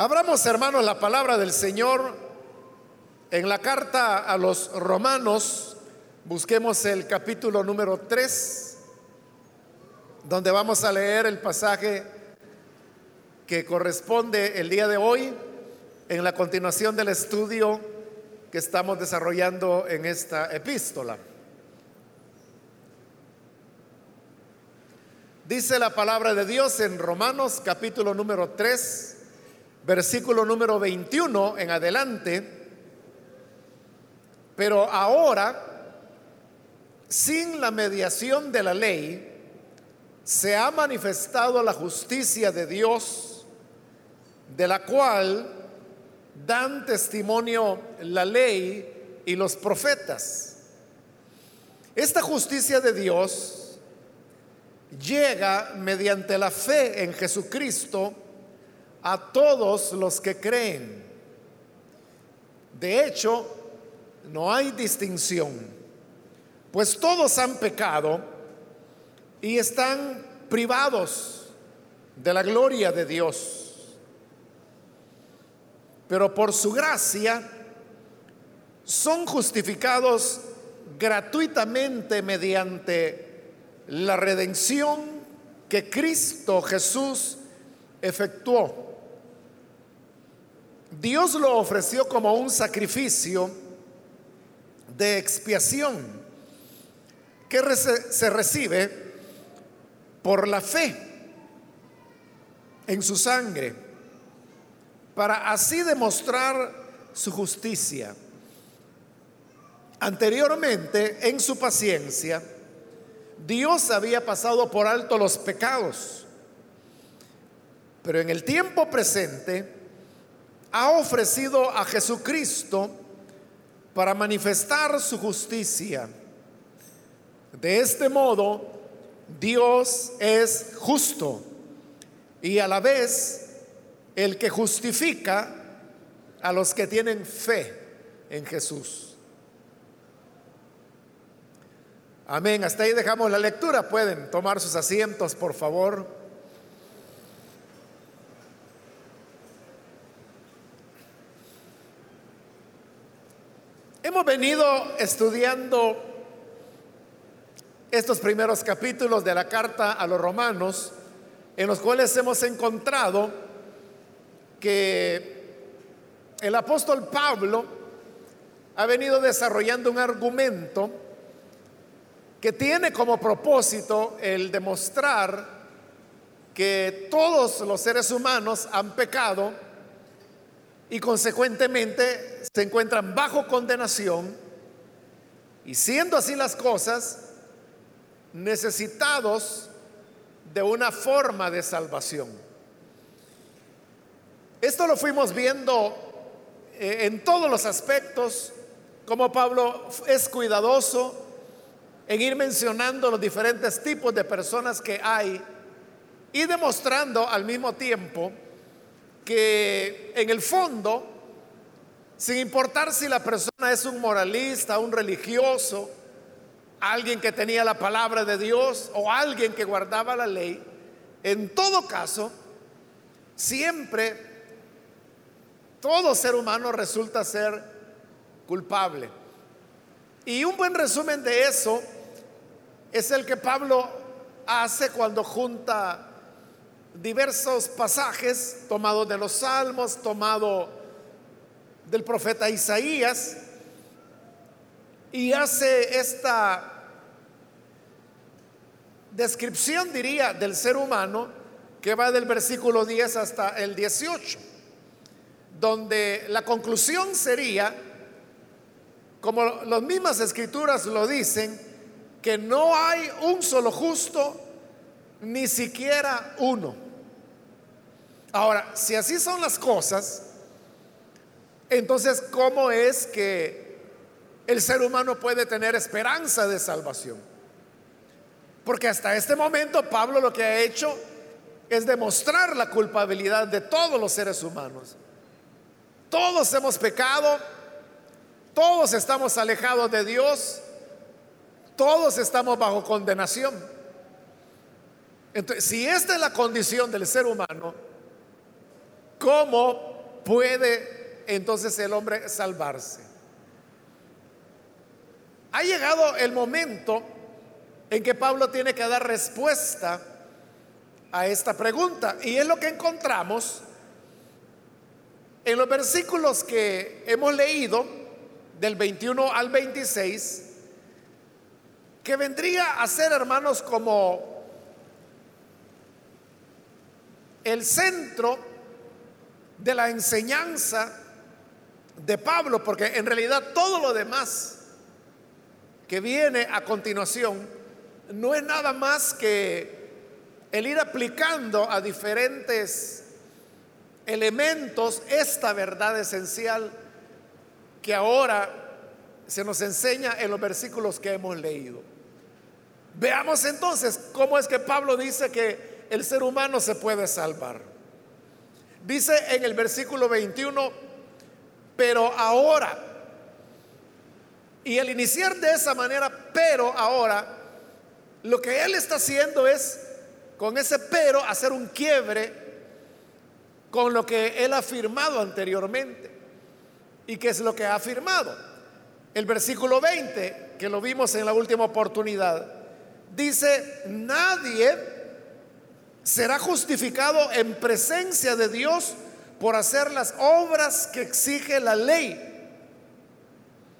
Abramos, hermanos, la palabra del Señor en la carta a los romanos. Busquemos el capítulo número 3, donde vamos a leer el pasaje que corresponde el día de hoy en la continuación del estudio que estamos desarrollando en esta epístola. Dice la palabra de Dios en Romanos capítulo número 3, versículo número 21 en adelante. Pero ahora, sin la mediación de la ley, se ha manifestado la justicia de Dios, de la cual dan testimonio la ley y los profetas. Esta justicia de Dios llega mediante la fe en Jesucristo a todos los que creen. De hecho, no hay distinción, pues todos han pecado y están privados de la gloria de Dios. Pero por su gracia son justificados gratuitamente mediante la redención que Cristo Jesús efectuó. Dios lo ofreció como un sacrificio de expiación que se recibe por la fe en su sangre, para así demostrar su justicia. Anteriormente, en su paciencia, Dios había pasado por alto los pecados, pero en el tiempo presente ha ofrecido a Jesucristo para manifestar su justicia. De este modo, Dios es justo y a la vez el que justifica a los que tienen fe en Jesús. Amén. Hasta ahí dejamos la lectura. Pueden tomar sus asientos, por favor. Hemos venido estudiando estos primeros capítulos de la carta a los romanos, en los cuales hemos encontrado que el apóstol Pablo ha venido desarrollando un argumento que tiene como propósito el demostrar que todos los seres humanos han pecado y consecuentemente se encuentran bajo condenación y siendo así las cosas, necesitados de una forma de salvación. Esto lo fuimos viendo eh, en todos los aspectos, como Pablo es cuidadoso en ir mencionando los diferentes tipos de personas que hay y demostrando al mismo tiempo que en el fondo, sin importar si la persona es un moralista, un religioso, alguien que tenía la palabra de Dios o alguien que guardaba la ley, en todo caso, siempre todo ser humano resulta ser culpable. Y un buen resumen de eso es el que Pablo hace cuando junta diversos pasajes tomados de los salmos, tomado del profeta Isaías, y hace esta descripción, diría, del ser humano que va del versículo 10 hasta el 18, donde la conclusión sería, como las mismas escrituras lo dicen, que no hay un solo justo, ni siquiera uno. Ahora, si así son las cosas, entonces, ¿cómo es que el ser humano puede tener esperanza de salvación? Porque hasta este momento Pablo lo que ha hecho es demostrar la culpabilidad de todos los seres humanos. Todos hemos pecado, todos estamos alejados de Dios, todos estamos bajo condenación. Entonces, si esta es la condición del ser humano, ¿cómo puede entonces el hombre salvarse. Ha llegado el momento en que Pablo tiene que dar respuesta a esta pregunta y es lo que encontramos en los versículos que hemos leído del 21 al 26 que vendría a ser, hermanos, como el centro de la enseñanza de Pablo, porque en realidad todo lo demás que viene a continuación no es nada más que el ir aplicando a diferentes elementos esta verdad esencial que ahora se nos enseña en los versículos que hemos leído. Veamos entonces cómo es que Pablo dice que el ser humano se puede salvar. Dice en el versículo 21, pero ahora, y el iniciar de esa manera, pero ahora, lo que él está haciendo es, con ese pero, hacer un quiebre con lo que él ha afirmado anteriormente. ¿Y qué es lo que ha afirmado? El versículo 20, que lo vimos en la última oportunidad dice, nadie será justificado en presencia de Dios por hacer las obras que exige la ley.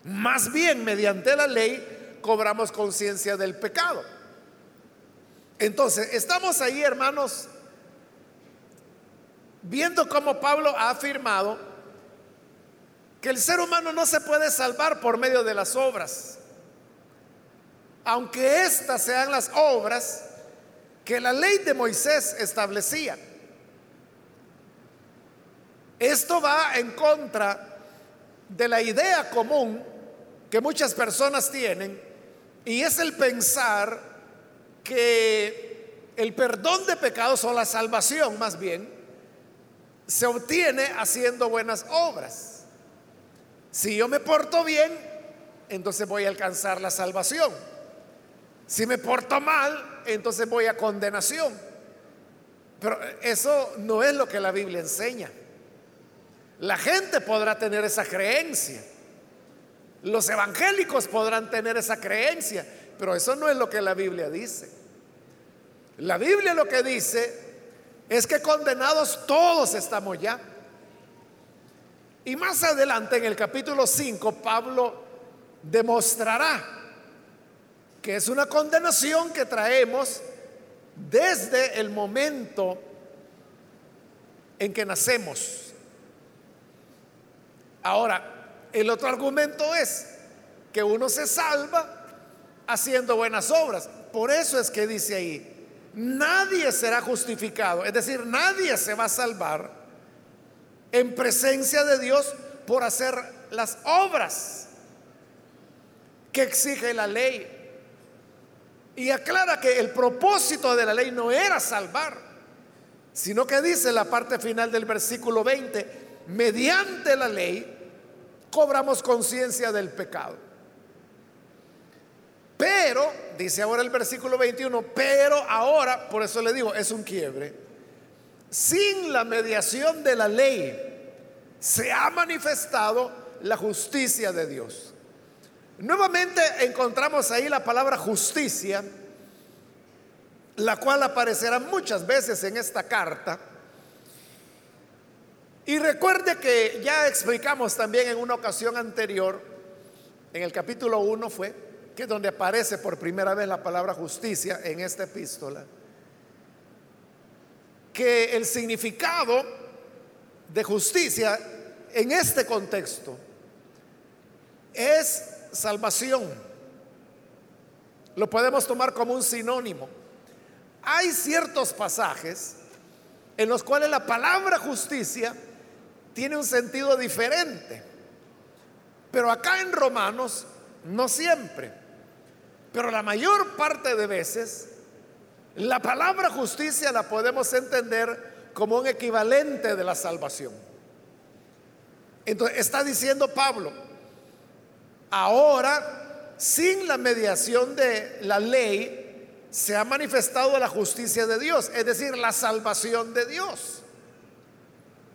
Más bien, mediante la ley, cobramos conciencia del pecado. Entonces, estamos ahí, hermanos, viendo cómo Pablo ha afirmado que el ser humano no se puede salvar por medio de las obras aunque estas sean las obras que la ley de Moisés establecía. Esto va en contra de la idea común que muchas personas tienen y es el pensar que el perdón de pecados o la salvación más bien se obtiene haciendo buenas obras. Si yo me porto bien, entonces voy a alcanzar la salvación. Si me porto mal, entonces voy a condenación. Pero eso no es lo que la Biblia enseña. La gente podrá tener esa creencia. Los evangélicos podrán tener esa creencia, pero eso no es lo que la Biblia dice. La Biblia lo que dice es que condenados todos estamos ya. Y más adelante en el capítulo 5, Pablo demostrará que es una condenación que traemos desde el momento en que nacemos. Ahora, el otro argumento es que uno se salva haciendo buenas obras. Por eso es que dice ahí, nadie será justificado, es decir, nadie se va a salvar en presencia de Dios por hacer las obras que exige la ley. Y aclara que el propósito de la ley no era salvar, sino que dice la parte final del versículo 20, mediante la ley cobramos conciencia del pecado. Pero, dice ahora el versículo 21, pero ahora, por eso le digo, es un quiebre, sin la mediación de la ley se ha manifestado la justicia de Dios. Nuevamente encontramos ahí la palabra justicia, la cual aparecerá muchas veces en esta carta. Y recuerde que ya explicamos también en una ocasión anterior, en el capítulo 1 fue, que es donde aparece por primera vez la palabra justicia en esta epístola, que el significado de justicia en este contexto es salvación. Lo podemos tomar como un sinónimo. Hay ciertos pasajes en los cuales la palabra justicia tiene un sentido diferente. Pero acá en Romanos no siempre. Pero la mayor parte de veces la palabra justicia la podemos entender como un equivalente de la salvación. Entonces está diciendo Pablo, Ahora, sin la mediación de la ley, se ha manifestado la justicia de Dios, es decir, la salvación de Dios.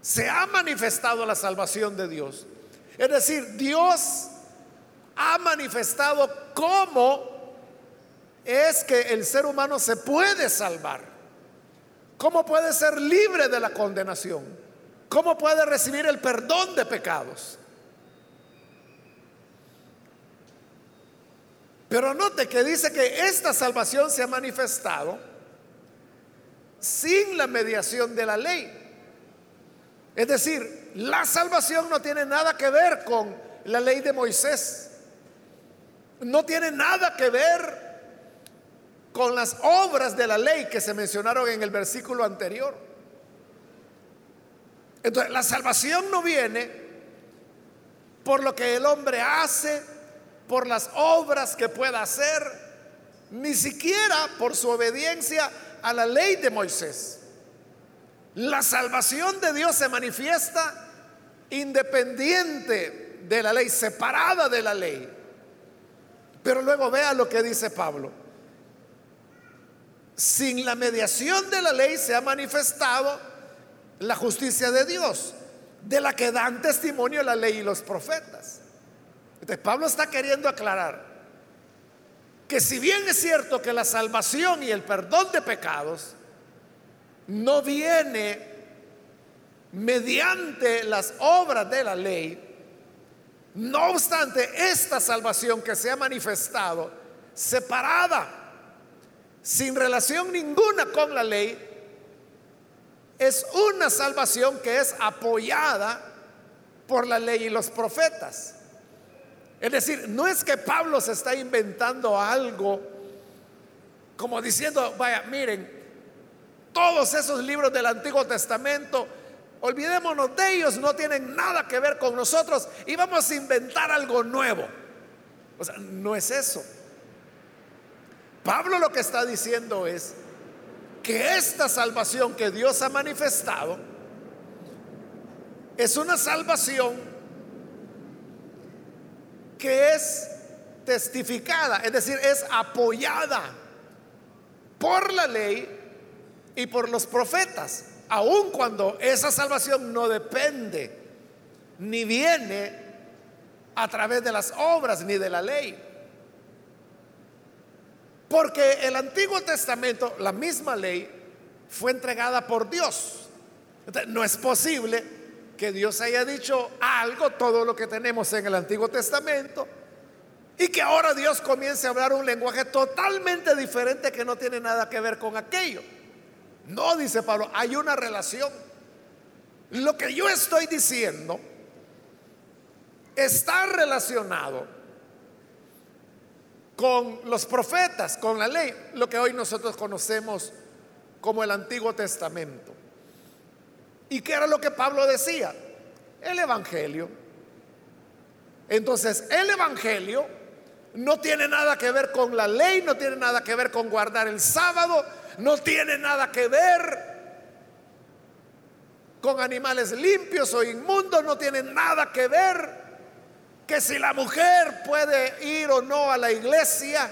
Se ha manifestado la salvación de Dios. Es decir, Dios ha manifestado cómo es que el ser humano se puede salvar, cómo puede ser libre de la condenación, cómo puede recibir el perdón de pecados. Pero note que dice que esta salvación se ha manifestado sin la mediación de la ley. Es decir, la salvación no tiene nada que ver con la ley de Moisés. No tiene nada que ver con las obras de la ley que se mencionaron en el versículo anterior. Entonces, la salvación no viene por lo que el hombre hace, por las obras que pueda hacer, ni siquiera por su obediencia a la ley de Moisés. La salvación de Dios se manifiesta independiente de la ley, separada de la ley. Pero luego vea lo que dice Pablo. Sin la mediación de la ley se ha manifestado la justicia de Dios, de la que dan testimonio la ley y los profetas. Entonces Pablo está queriendo aclarar que si bien es cierto que la salvación y el perdón de pecados no viene mediante las obras de la ley, no obstante, esta salvación que se ha manifestado separada, sin relación ninguna con la ley, es una salvación que es apoyada por la ley y los profetas. Es decir, no es que Pablo se está inventando algo como diciendo, vaya, miren, todos esos libros del Antiguo Testamento, olvidémonos de ellos, no tienen nada que ver con nosotros y vamos a inventar algo nuevo. O sea, no es eso. Pablo lo que está diciendo es que esta salvación que Dios ha manifestado es una salvación que es testificada, es decir, es apoyada por la ley y por los profetas, aun cuando esa salvación no depende ni viene a través de las obras ni de la ley. Porque el Antiguo Testamento, la misma ley, fue entregada por Dios. no es posible que Dios haya dicho algo, todo lo que tenemos en el Antiguo Testamento, y que ahora Dios comience a hablar un lenguaje totalmente diferente que no tiene nada que ver con aquello. No, dice Pablo, hay una relación. Lo que yo estoy diciendo está relacionado con los profetas, con la ley, lo que hoy nosotros conocemos como el Antiguo Testamento. ¿Y qué era lo que Pablo decía? El Evangelio. Entonces, el Evangelio no tiene nada que ver con la ley, no tiene nada que ver con guardar el sábado, no tiene nada que ver con animales limpios o inmundos, no tiene nada que ver que si la mujer puede ir o no a la iglesia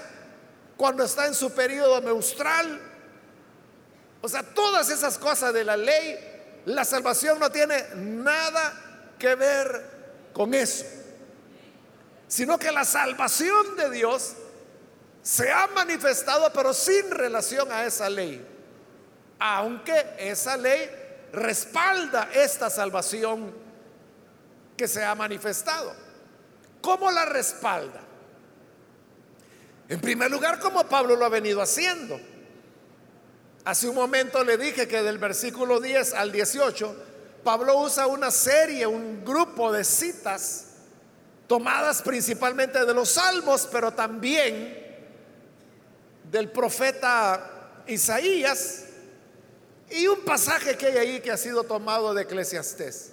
cuando está en su periodo menstrual. O sea, todas esas cosas de la ley, la salvación no tiene nada que ver con eso, sino que la salvación de Dios se ha manifestado pero sin relación a esa ley. Aunque esa ley respalda esta salvación que se ha manifestado. ¿Cómo la respalda? En primer lugar, como Pablo lo ha venido haciendo. Hace un momento le dije que del versículo 10 al 18, Pablo usa una serie, un grupo de citas tomadas principalmente de los salmos, pero también del profeta Isaías y un pasaje que hay ahí que ha sido tomado de Eclesiastés.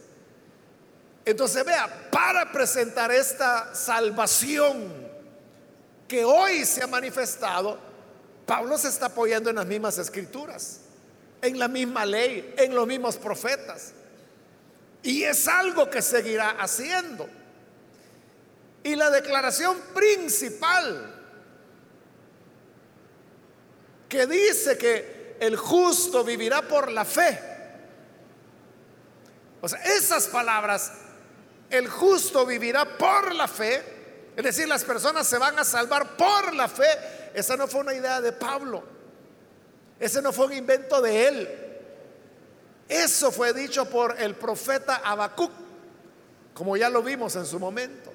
Entonces vea, para presentar esta salvación que hoy se ha manifestado, Pablo se está apoyando en las mismas escrituras, en la misma ley, en los mismos profetas. Y es algo que seguirá haciendo. Y la declaración principal que dice que el justo vivirá por la fe, O sea, esas palabras, el justo vivirá por la fe, es decir, las personas se van a salvar por la fe, esa no fue una idea de Pablo, ese no fue un invento de él. Eso fue dicho por el profeta Habacuc, como ya lo vimos en su momento.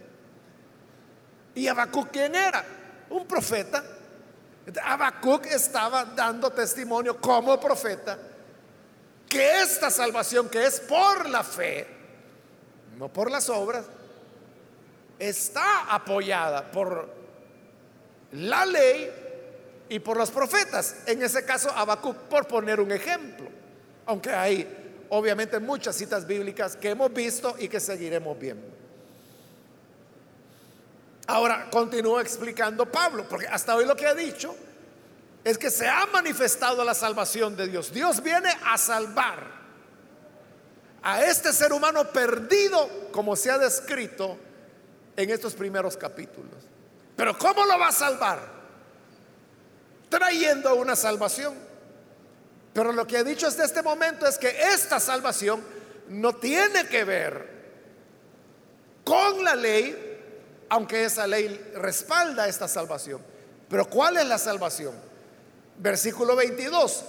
¿Y Habacuc quién era? Un profeta. Habacuc estaba dando testimonio como profeta que esta salvación que es por la fe, no por las obras, está apoyada por la ley y por los profetas. En ese caso, Habacuc, por poner un ejemplo, aunque hay obviamente muchas citas bíblicas que hemos visto y que seguiremos viendo. Ahora continúa explicando Pablo, porque hasta hoy lo que ha dicho es que se ha manifestado la salvación de Dios. Dios viene a salvar a este ser humano perdido, como se ha descrito en estos primeros capítulos. Pero ¿cómo lo va a salvar? Trayendo una salvación. Pero lo que ha dicho hasta este momento es que esta salvación no tiene que ver con la ley, aunque esa ley respalda esta salvación. Pero ¿cuál es la salvación? Versículo 22.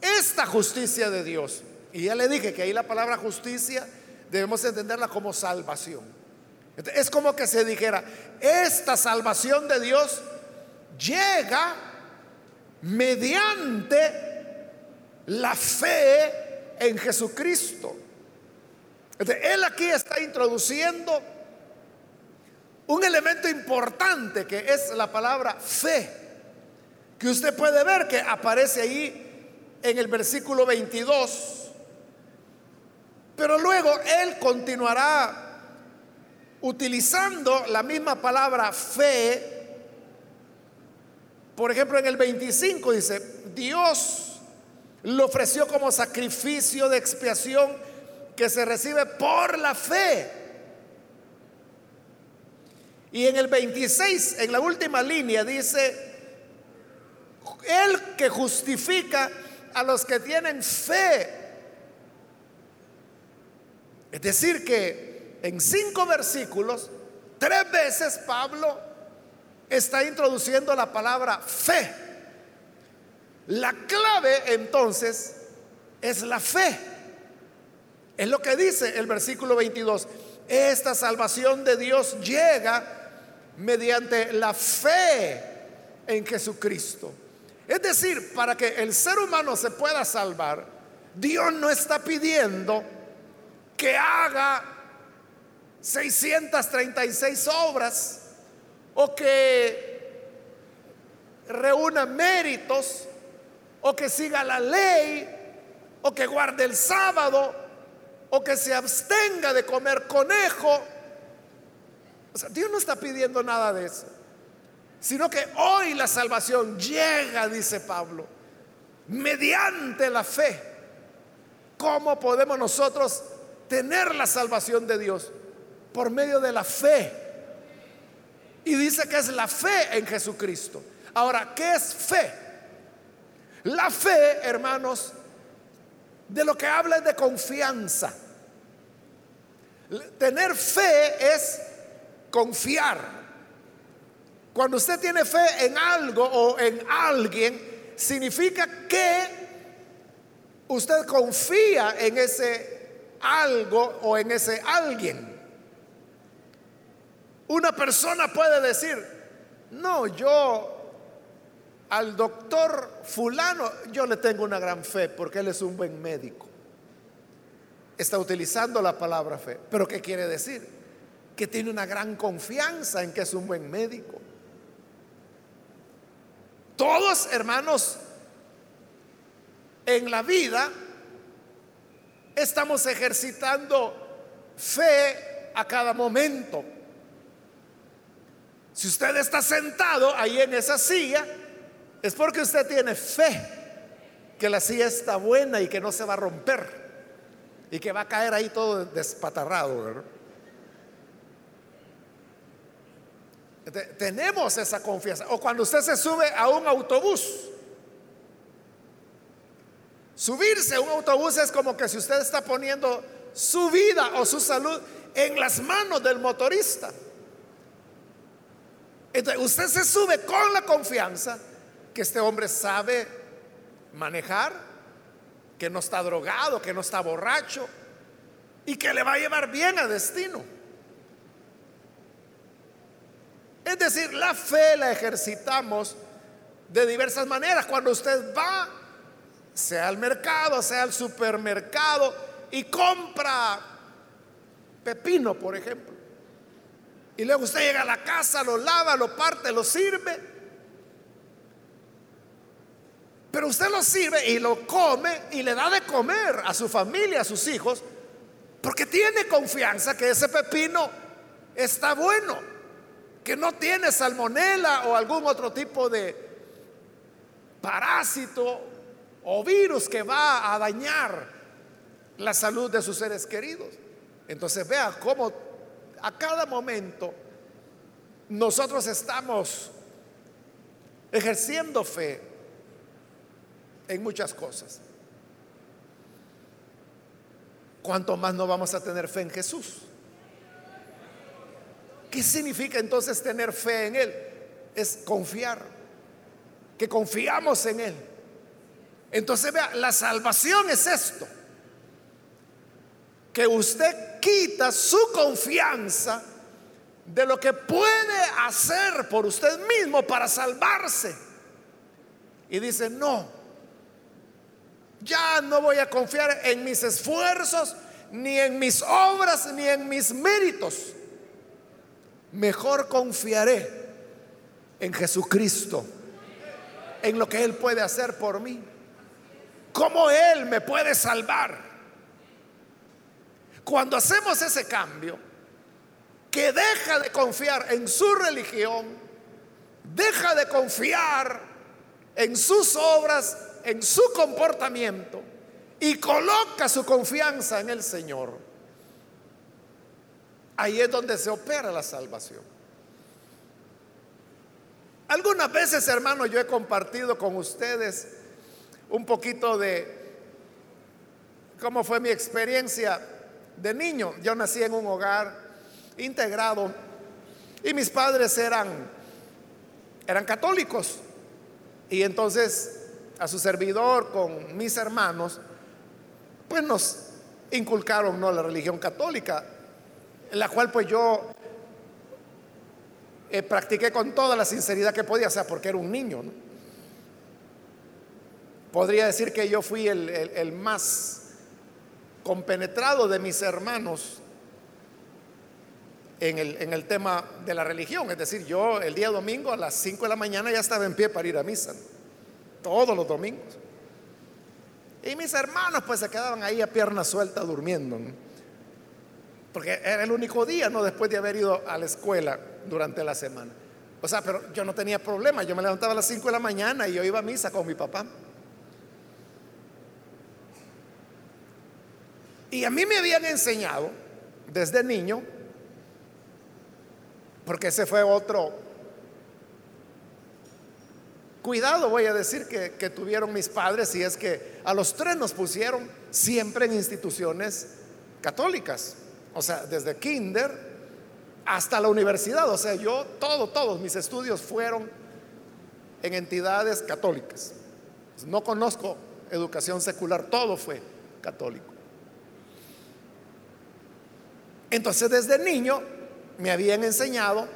Esta justicia de Dios, y ya le dije que ahí la palabra justicia debemos entenderla como salvación. Es como que se dijera, esta salvación de Dios llega mediante la fe en Jesucristo. Él aquí está introduciendo un elemento importante que es la palabra fe que usted puede ver que aparece ahí en el versículo 22. Pero luego él continuará utilizando la misma palabra fe. Por ejemplo, en el 25 dice, Dios lo ofreció como sacrificio de expiación que se recibe por la fe. Y en el 26, en la última línea, dice, él que justifica a los que tienen fe. Es decir, que en cinco versículos, tres veces Pablo está introduciendo la palabra fe. La clave entonces es la fe. Es lo que dice el versículo 22. Esta salvación de Dios llega mediante la fe en Jesucristo. Es decir, para que el ser humano se pueda salvar, Dios no está pidiendo que haga 636 obras o que reúna méritos o que siga la ley o que guarde el sábado o que se abstenga de comer conejo. O sea, Dios no está pidiendo nada de eso sino que hoy la salvación llega, dice Pablo, mediante la fe. ¿Cómo podemos nosotros tener la salvación de Dios? Por medio de la fe. Y dice que es la fe en Jesucristo. Ahora, ¿qué es fe? La fe, hermanos, de lo que habla es de confianza. Tener fe es confiar. Cuando usted tiene fe en algo o en alguien, significa que usted confía en ese algo o en ese alguien. Una persona puede decir, no, yo al doctor fulano, yo le tengo una gran fe porque él es un buen médico. Está utilizando la palabra fe. Pero ¿qué quiere decir? Que tiene una gran confianza en que es un buen médico. Todos, hermanos, en la vida estamos ejercitando fe a cada momento. Si usted está sentado ahí en esa silla, es porque usted tiene fe que la silla está buena y que no se va a romper y que va a caer ahí todo despatarrado. ¿verdad? Tenemos esa confianza. O cuando usted se sube a un autobús. Subirse a un autobús es como que si usted está poniendo su vida o su salud en las manos del motorista. Entonces, usted se sube con la confianza que este hombre sabe manejar, que no está drogado, que no está borracho y que le va a llevar bien a destino. Es decir, la fe la ejercitamos de diversas maneras. Cuando usted va, sea al mercado, sea al supermercado, y compra pepino, por ejemplo. Y luego usted llega a la casa, lo lava, lo parte, lo sirve. Pero usted lo sirve y lo come y le da de comer a su familia, a sus hijos, porque tiene confianza que ese pepino está bueno, que no tiene salmonela o algún otro tipo de parásito o virus que va a dañar la salud de sus seres queridos. Entonces vea cómo a cada momento nosotros estamos ejerciendo fe en muchas cosas. ¿Cuánto más no vamos a tener fe en Jesús? ¿Qué significa entonces tener fe en Él? Es confiar, que confiamos en Él. Entonces vea, la salvación es esto que usted quita su confianza de lo que puede hacer por usted mismo para salvarse. Y dice, no, ya no voy a confiar en mis esfuerzos, ni en mis obras, ni en mis méritos. Mejor confiaré en Jesucristo, en lo que Él puede hacer por mí. ¿Cómo Él me puede salvar? Cuando hacemos ese cambio, que deja de confiar en su religión, deja de confiar en sus obras, en su comportamiento y coloca su confianza en el Señor, ahí es donde se opera la salvación. Algunas veces, hermano, yo he compartido con ustedes un poquito de cómo fue mi experiencia de niño. Yo nací en un hogar integrado y mis padres eran, eran católicos. Y entonces a su servidor con mis hermanos, pues nos inculcaron ¿no? la religión católica, la cual pues yo eh, practiqué con toda la sinceridad que podía, o sea, porque era un niño. Podría decir que yo fui el más compenetrado de mis hermanos en el, en el, tema de la religión. Es decir, yo el día domingo a las 5 de la mañana ya estaba en pie para ir a misa. Todos los domingos. Y mis hermanos pues se quedaban ahí a pierna suelta durmiendo. Porque era el único día, ¿no? Después de haber ido a la escuela durante la semana. O sea, pero yo no tenía problema. Yo me levantaba a las 5 de la mañana y yo iba a misa con mi papá. Y a mí me habían enseñado desde niño, porque ese fue otro cuidado, voy a decir, que, que, tuvieron mis padres, y es que a los tres nos pusieron siempre en instituciones católicas, o sea, desde kinder hasta la universidad, o sea, yo, todo, todos mis estudios fueron en entidades católicas. No conozco educación secular, todo fue católico. Entonces desde niño me habían enseñado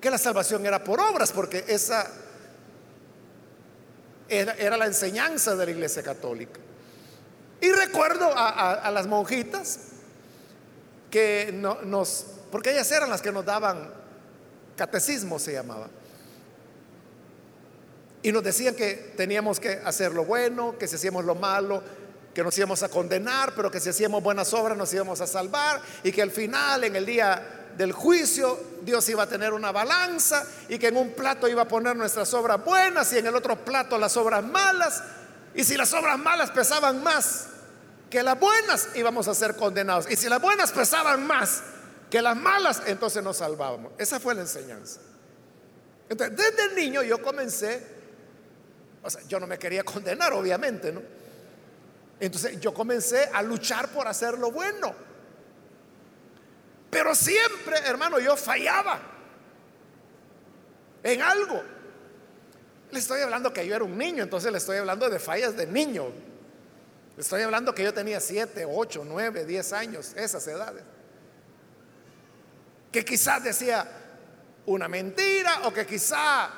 que la salvación era por obras, porque esa era, la enseñanza de la iglesia católica. Y recuerdo a, las monjitas que nos, porque ellas eran las que nos daban catecismo, se llamaba. Y nos decían que teníamos que hacer lo bueno, que si hacíamos lo malo, que nos íbamos a condenar, pero que si hacíamos buenas obras nos íbamos a salvar y que al final, en el día del juicio, Dios iba a tener una balanza y que en un plato iba a poner nuestras obras buenas y en el otro plato las obras malas. Y si las obras malas pesaban más que las buenas, íbamos a ser condenados. Y si las buenas pesaban más que las malas, entonces nos salvábamos. Esa fue la enseñanza. Entonces, desde niño yo comencé, o sea, yo no me quería condenar, obviamente, ¿no? Entonces yo comencé a luchar por hacer lo bueno. Pero siempre, hermano, yo fallaba en algo. Le estoy hablando que yo era un niño, entonces le estoy hablando de fallas de niño. Le estoy hablando que yo tenía 7, 8, 9, 10 años, esas edades. Que quizás decía una mentira o que quizá,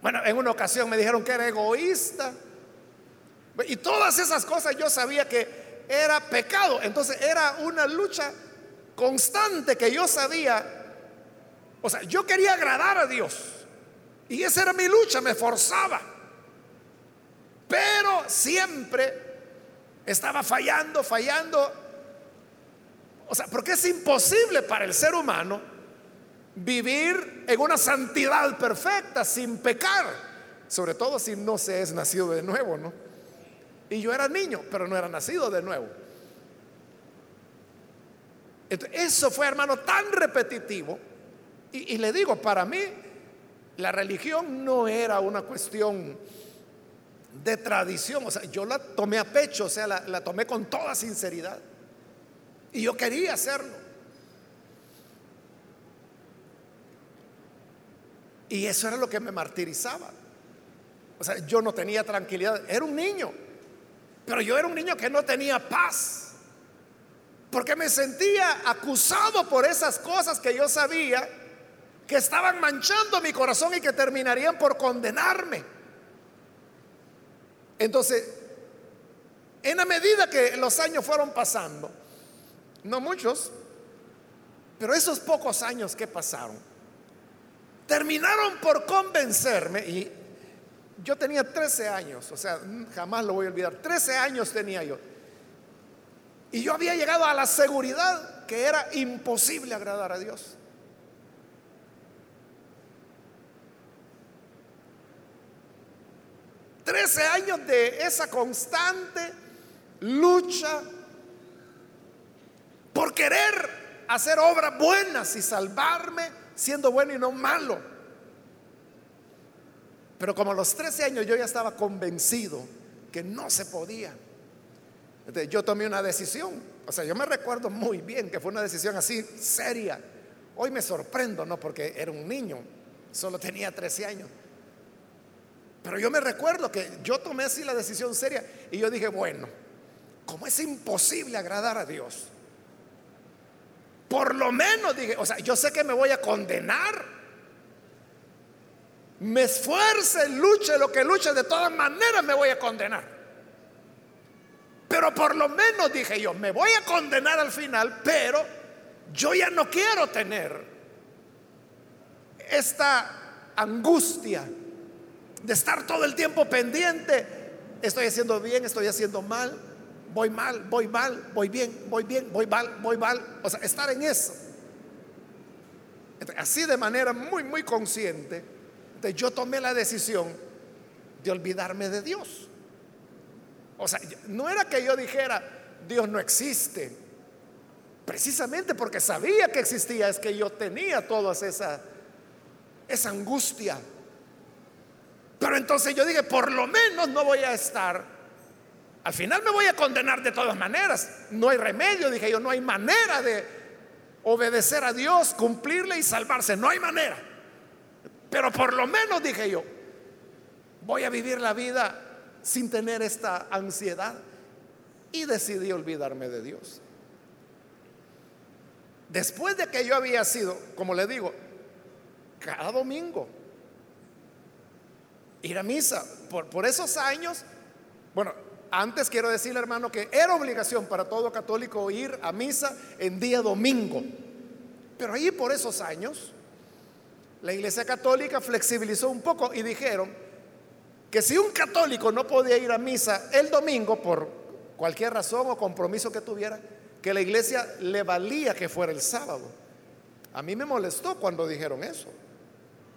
bueno, en una ocasión me dijeron que era egoísta. Y todas esas cosas yo sabía que era pecado. Entonces era una lucha constante que yo sabía. O sea, yo quería agradar a Dios. Y esa era mi lucha, me forzaba. Pero siempre estaba fallando, fallando. O sea, porque es imposible para el ser humano vivir en una santidad perfecta, sin pecar. Sobre todo si no se es nacido de nuevo, ¿no? Y yo era niño, pero no era nacido de nuevo. eso fue, hermano, tan repetitivo. Y, y, le digo, para mí, la religión no era una cuestión de tradición. O sea, yo la tomé a pecho, o sea, la, la tomé con toda sinceridad. Y yo quería hacerlo. Y eso era lo que me martirizaba. O sea, yo no tenía tranquilidad. Era un niño. Pero yo era un niño que no tenía paz. Porque me sentía acusado por esas cosas que yo sabía que estaban manchando mi corazón y que terminarían por condenarme. Entonces, en la medida que los años fueron pasando, no muchos, pero esos pocos años que pasaron, terminaron por convencerme y yo tenía 13 años, o sea, jamás lo voy a olvidar. 13 años tenía yo. Y yo había llegado a la seguridad que era imposible agradar a Dios. Trece años de esa constante lucha por querer hacer obras buenas y salvarme siendo bueno y no malo. Pero como a los 13 años yo ya estaba convencido que no se podía. Yo tomé una decisión. O sea, yo me recuerdo muy bien que fue una decisión así seria. Hoy me sorprendo, ¿no? Porque era un niño, solo tenía 13 años. Pero yo me recuerdo que yo tomé así la decisión seria y yo dije, bueno, como es imposible agradar a Dios, por lo menos dije, o sea, yo sé que me voy a condenar me esfuerce, luche lo que luche, de todas maneras me voy a condenar. Pero por lo menos dije yo, me voy a condenar al final, pero yo ya no quiero tener esta angustia de estar todo el tiempo pendiente. Estoy haciendo bien, estoy haciendo mal, voy mal, voy mal, voy bien, voy bien, voy mal, voy mal. O sea, estar en eso. Así de manera muy, muy consciente yo tomé la decisión de olvidarme de Dios. O sea, no era que yo dijera, Dios no existe. Precisamente porque sabía que existía, es que yo tenía toda esa, esa angustia. Pero entonces yo dije, por lo menos no voy a estar. Al final me voy a condenar de todas maneras. No hay remedio, dije yo, no hay manera de obedecer a Dios, cumplirle y salvarse. No hay manera. Pero por lo menos dije yo, voy a vivir la vida sin tener esta ansiedad. Y decidí olvidarme de Dios. Después de que yo había sido, como le digo, cada domingo, ir a misa, por, por esos años, bueno, antes quiero decirle hermano que era obligación para todo católico ir a misa en día domingo. Pero ahí por esos años, la Iglesia Católica flexibilizó un poco y dijeron que si un católico no podía ir a misa el domingo por cualquier razón o compromiso que tuviera, que la iglesia le valía que fuera el sábado. A mí me molestó cuando dijeron eso.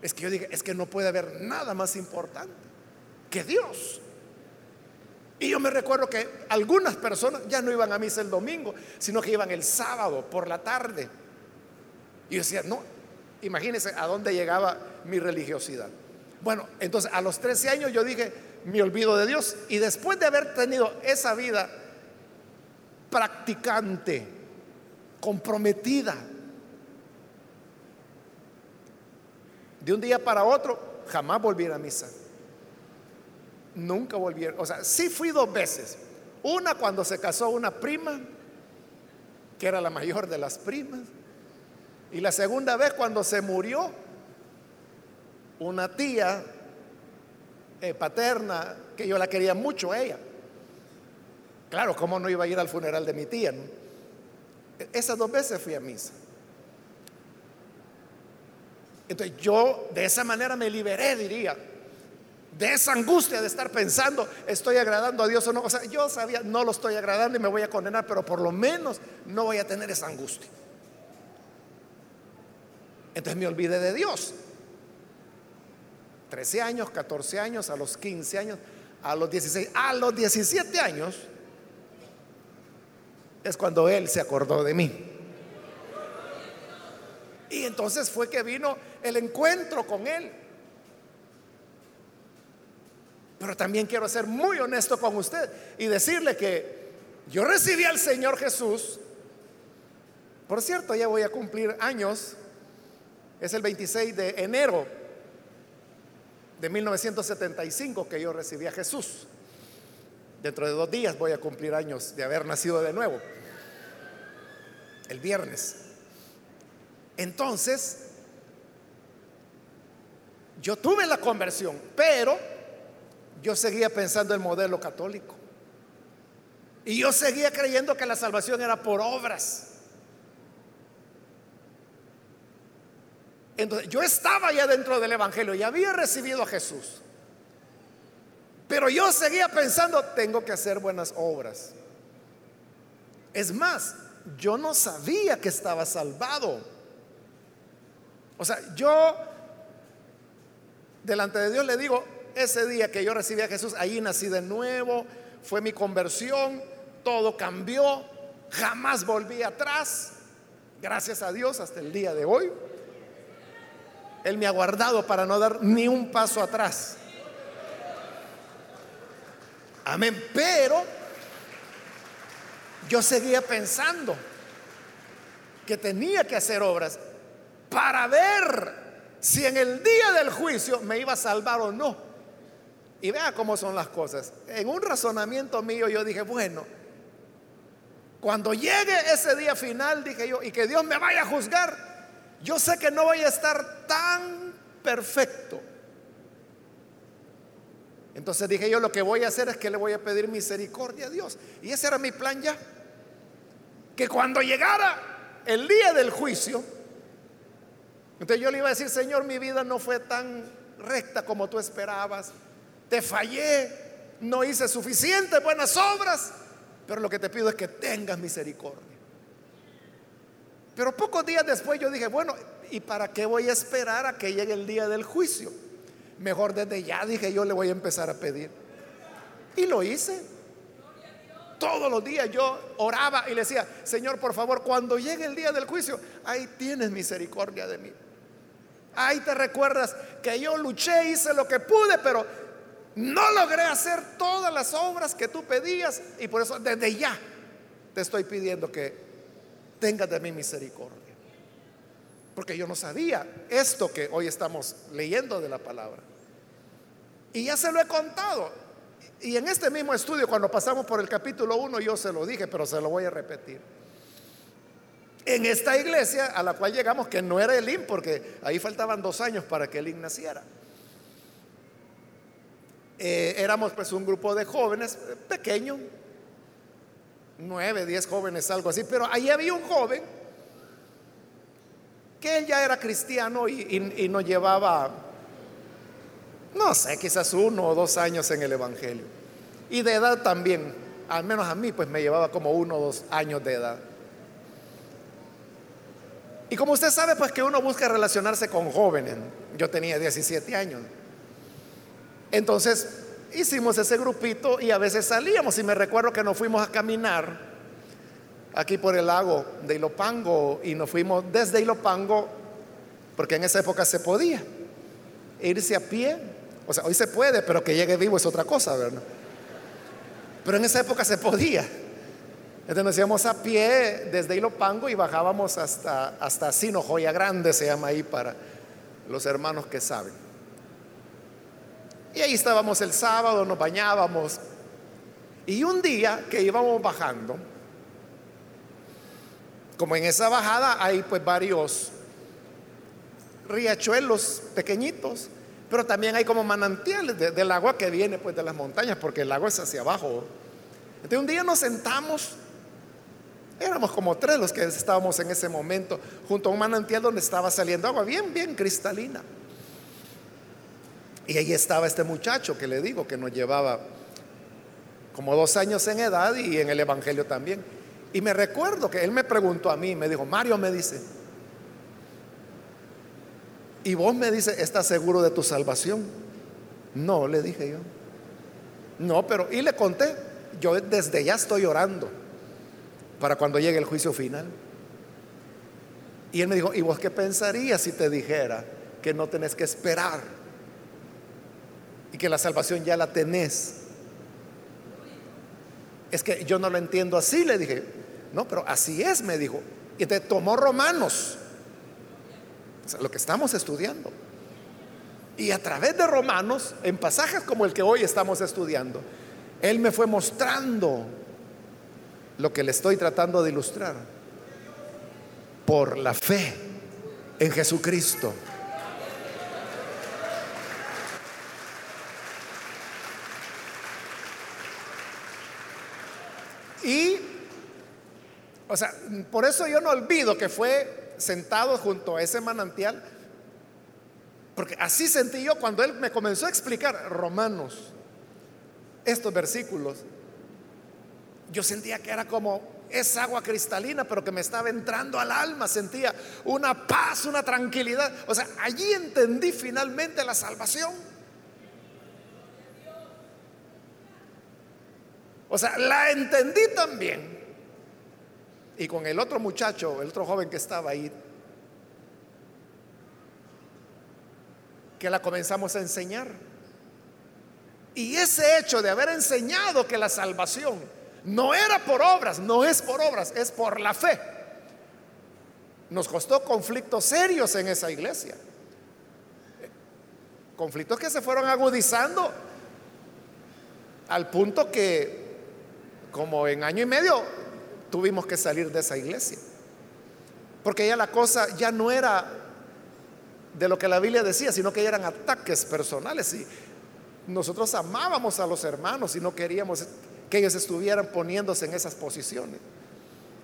Es que yo dije, es que no puede haber nada más importante que Dios. Y yo me recuerdo que algunas personas ya no iban a misa el domingo, sino que iban el sábado por la tarde. Y yo decía, no, Imagínense a dónde llegaba mi religiosidad. Bueno, entonces a los 13 años yo dije, me olvido de Dios. Y después de haber tenido esa vida practicante, comprometida, de un día para otro, jamás volví a misa. Nunca volví. O sea, sí fui dos veces. Una cuando se casó una prima, que era la mayor de las primas. Y la segunda vez cuando se murió una tía eh, paterna, que yo la quería mucho a ella. Claro, ¿cómo no iba a ir al funeral de mi tía? Esas dos veces fui a misa. Entonces yo de esa manera me liberé, diría, de esa angustia de estar pensando, estoy agradando a Dios o no. O sea, yo sabía, no lo estoy agradando y me voy a condenar, pero por lo menos no voy a tener esa angustia. Entonces me olvidé de Dios. 13 años, 14 años, a los 15 años, a los 16, a los 17 años, es cuando Él se acordó de mí. Y entonces fue que vino el encuentro con Él. Pero también quiero ser muy honesto con usted y decirle que yo recibí al Señor Jesús. Por cierto, ya voy a cumplir años. Es el 26 de enero de 1975 que yo recibí a Jesús. Dentro de dos días voy a cumplir años de haber nacido de nuevo. El viernes. Entonces, yo tuve la conversión, pero yo seguía pensando el modelo católico. Y yo seguía creyendo que la salvación era por obras. Entonces, yo estaba ya dentro del Evangelio y había recibido a Jesús. Pero yo seguía pensando, tengo que hacer buenas obras. Es más, yo no sabía que estaba salvado. O sea, yo delante de Dios le digo, ese día que yo recibí a Jesús, ahí nací de nuevo, fue mi conversión, todo cambió, jamás volví atrás, gracias a Dios hasta el día de hoy. Él me ha guardado para no dar ni un paso atrás. Amén. Pero yo seguía pensando que tenía que hacer obras para ver si en el día del juicio me iba a salvar o no. Y vea cómo son las cosas. En un razonamiento mío yo dije, bueno, cuando llegue ese día final, dije yo, y que Dios me vaya a juzgar, yo sé que no voy a estar tan perfecto. Entonces dije yo, lo que voy a hacer es que le voy a pedir misericordia a Dios. Y ese era mi plan ya. Que cuando llegara el día del juicio, entonces yo le iba a decir, Señor, mi vida no fue tan recta como tú esperabas te fallé, no hice suficientes buenas obras, pero lo que te pido es que tengas misericordia. Pero pocos días después yo dije, bueno, ¿y para qué voy a esperar a que llegue el día del juicio? Mejor desde ya dije yo le voy a empezar a pedir. Y lo hice. Todos los días yo oraba y le decía, Señor, por favor, cuando llegue el día del juicio, ahí tienes misericordia de mí. Ahí te recuerdas que yo luché, hice lo que pude, pero no logré hacer todas las obras que tú pedías y por eso desde ya te estoy pidiendo que tengas de mí misericordia. Porque yo no sabía esto que hoy estamos leyendo de la palabra. Y ya se lo he contado. Y en este mismo estudio, cuando pasamos por el capítulo 1, yo se lo dije, pero se lo voy a repetir. En esta iglesia a la cual llegamos, que no era el IN, porque ahí faltaban dos años para que el IN naciera. Eh, éramos pues un grupo de jóvenes eh, pequeño, nueve, diez jóvenes, algo así, pero ahí había un joven que él ya era cristiano y, y, nos llevaba, no sé, quizás uno o dos años en el Evangelio. Y de edad también, al menos a mí, pues me llevaba como uno o dos años de edad. Y como usted sabe, pues que uno busca relacionarse con jóvenes. Yo tenía 17 años. Entonces hicimos ese grupito y a veces salíamos. Y me recuerdo que nos fuimos a caminar aquí por el lago de Ilopango y nos fuimos desde Ilopango, porque en esa época se podía irse a pie O sea, hoy se puede, pero que llegue vivo es otra cosa, ¿verdad? Pero en esa época se podía. Entonces nos íbamos a pie desde Ilopango y bajábamos hasta, hasta Sino, Joya Grande se llama ahí para los hermanos que saben. Y ahí estábamos el sábado, nos bañábamos. Y un día que íbamos bajando, como en esa bajada hay pues varios riachuelos pequeñitos, pero también hay como manantiales del agua que viene pues de las montañas, porque el agua es hacia abajo. Entonces un día nos sentamos, éramos como tres los que estábamos en ese momento, junto a un manantial donde estaba saliendo agua bien, bien cristalina. Y ahí estaba este muchacho que le digo que nos llevaba como dos años en edad y en el Evangelio también. Y me recuerdo que él me preguntó a mí, me dijo, Mario me dice, y vos me dice, ¿estás seguro de tu salvación? No, le dije yo. No, pero, y le conté, yo desde ya estoy orando para cuando llegue el juicio final. Y él me dijo, ¿y vos qué pensarías si te dijera que no tenés que esperar y que la salvación ya la tenés? Es que yo no lo entiendo así, le dije. No, pero así es, me dijo. Y te tomó Romanos lo que estamos estudiando. Y a través de Romanos, en pasajes como el que hoy estamos estudiando, Él me fue mostrando lo que le estoy tratando de ilustrar. Por la fe en Jesucristo. Y, o sea, por eso yo no olvido que fue sentado junto a ese manantial, porque así sentí yo cuando él me comenzó a explicar Romanos, estos versículos, yo sentía que era como esa agua cristalina, pero que me estaba entrando al alma, sentía una paz, una tranquilidad. O sea, allí entendí finalmente la salvación. O sea, la entendí también y con el otro muchacho, el otro joven que estaba ahí, que la comenzamos a enseñar. Y ese hecho de haber enseñado que la salvación no era por obras, no es por obras, es por la fe, nos costó conflictos serios en esa iglesia. Conflictos que se fueron agudizando al punto que como en año y medio tuvimos que salir de esa iglesia. Porque ya la cosa ya no era de lo que la Biblia decía, sino que eran ataques personales. Y nosotros amábamos a los hermanos y no queríamos que ellos estuvieran poniéndose en esas posiciones.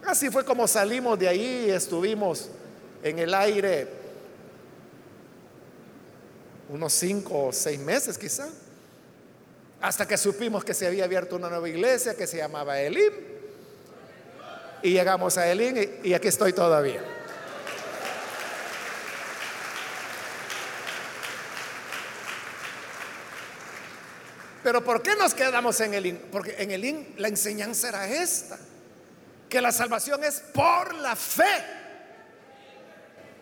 Así fue como salimos de ahí y estuvimos en el aire unos cinco o seis meses quizá, hasta que supimos que se había abierto una nueva iglesia que se llamaba Elim y llegamos a Elín y, aquí estoy todavía. Pero ¿por qué nos quedamos en Elín? Porque en Elín la enseñanza era esta, que la salvación es por la fe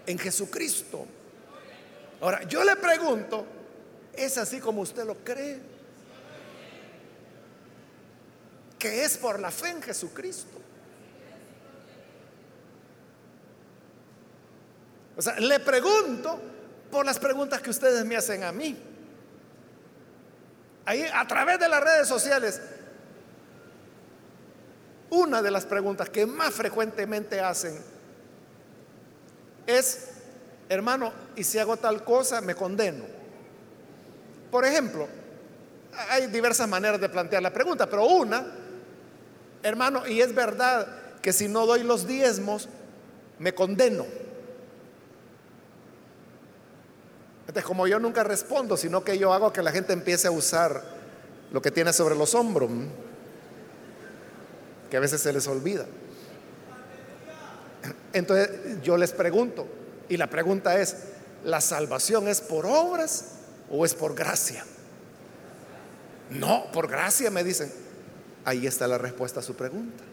en Jesucristo. Ahora, yo le pregunto, ¿es así como usted lo cree? Que es por la fe en Jesucristo. O sea, le pregunto por las preguntas que ustedes me hacen a mí. Ahí, a través de las redes sociales, una de las preguntas que más frecuentemente hacen es, hermano, ¿y si hago tal cosa, me condeno? Por ejemplo, hay diversas maneras de plantear la pregunta, pero una, hermano, y es verdad que si no doy los diezmos, me condeno. Entonces, como yo nunca respondo, sino que yo hago que la gente empiece a usar lo que tiene sobre los hombros, que a veces se les olvida. Entonces, yo les pregunto, y la pregunta es, ¿la salvación es por obras o es por gracia? No, por gracia me dicen. Ahí está la respuesta a su pregunta.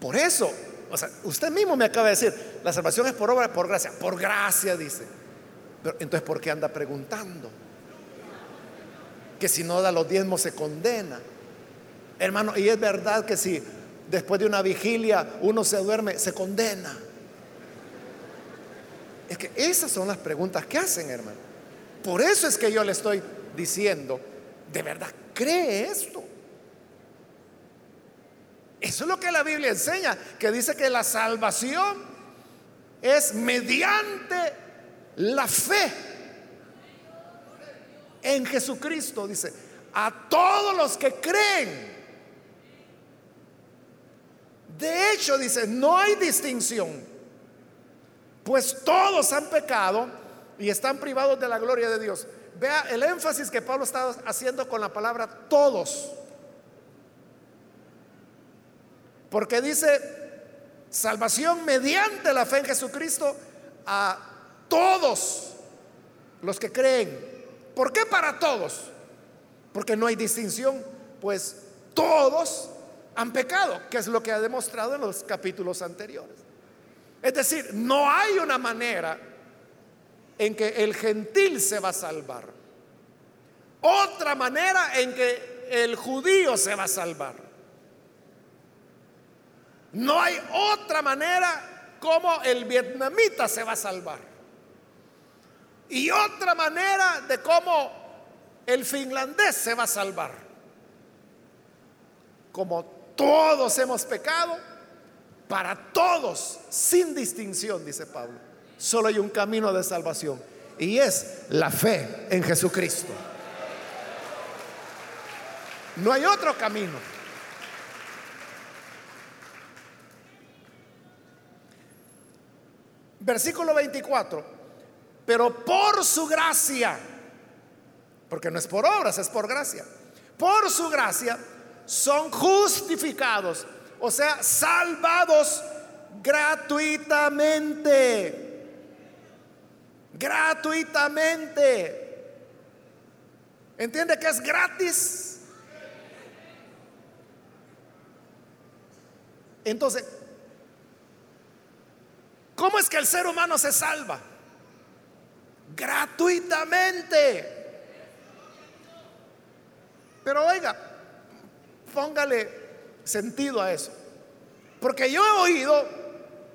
Por eso o sea, usted mismo me acaba de decir, la salvación es por obra, por gracia. Por gracia, dice. Pero, entonces, ¿por qué anda preguntando? Que si no da los diezmos se condena. Hermano, y es verdad que si después de una vigilia uno se duerme, se condena. Es que esas son las preguntas que hacen, hermano. Por eso es que yo le estoy diciendo, ¿de verdad cree? Eso es lo que la Biblia enseña, que dice que la salvación es mediante la fe en Jesucristo, dice, a todos los que creen. De hecho, dice, no hay distinción pues todos han pecado y están privados de la gloria de Dios. Vea el énfasis que Pablo está haciendo con la palabra todos. Porque dice salvación mediante la fe en Jesucristo a todos los que creen. ¿Por qué para todos? Porque no hay distinción, pues todos han pecado, que es lo que ha demostrado en los capítulos anteriores. Es decir, no hay una manera en que el gentil se va a salvar. Otra manera en que el judío se va a salvar. No hay otra manera como el vietnamita se va a salvar. Y otra manera de cómo el finlandés se va a salvar. Como todos hemos pecado, para todos, sin distinción, dice Pablo. Solo hay un camino de salvación y es la fe en Jesucristo. No hay otro camino. Versículo 24. Pero por su gracia, porque no es por obras, es por gracia. Por su gracia son justificados o sea, salvados gratuitamente. Gratuitamente. ¿Entiende que es gratis? Entonces, ¿cómo es que el ser humano se salva? Gratuitamente. Pero oiga, póngale sentido a eso. Porque yo he oído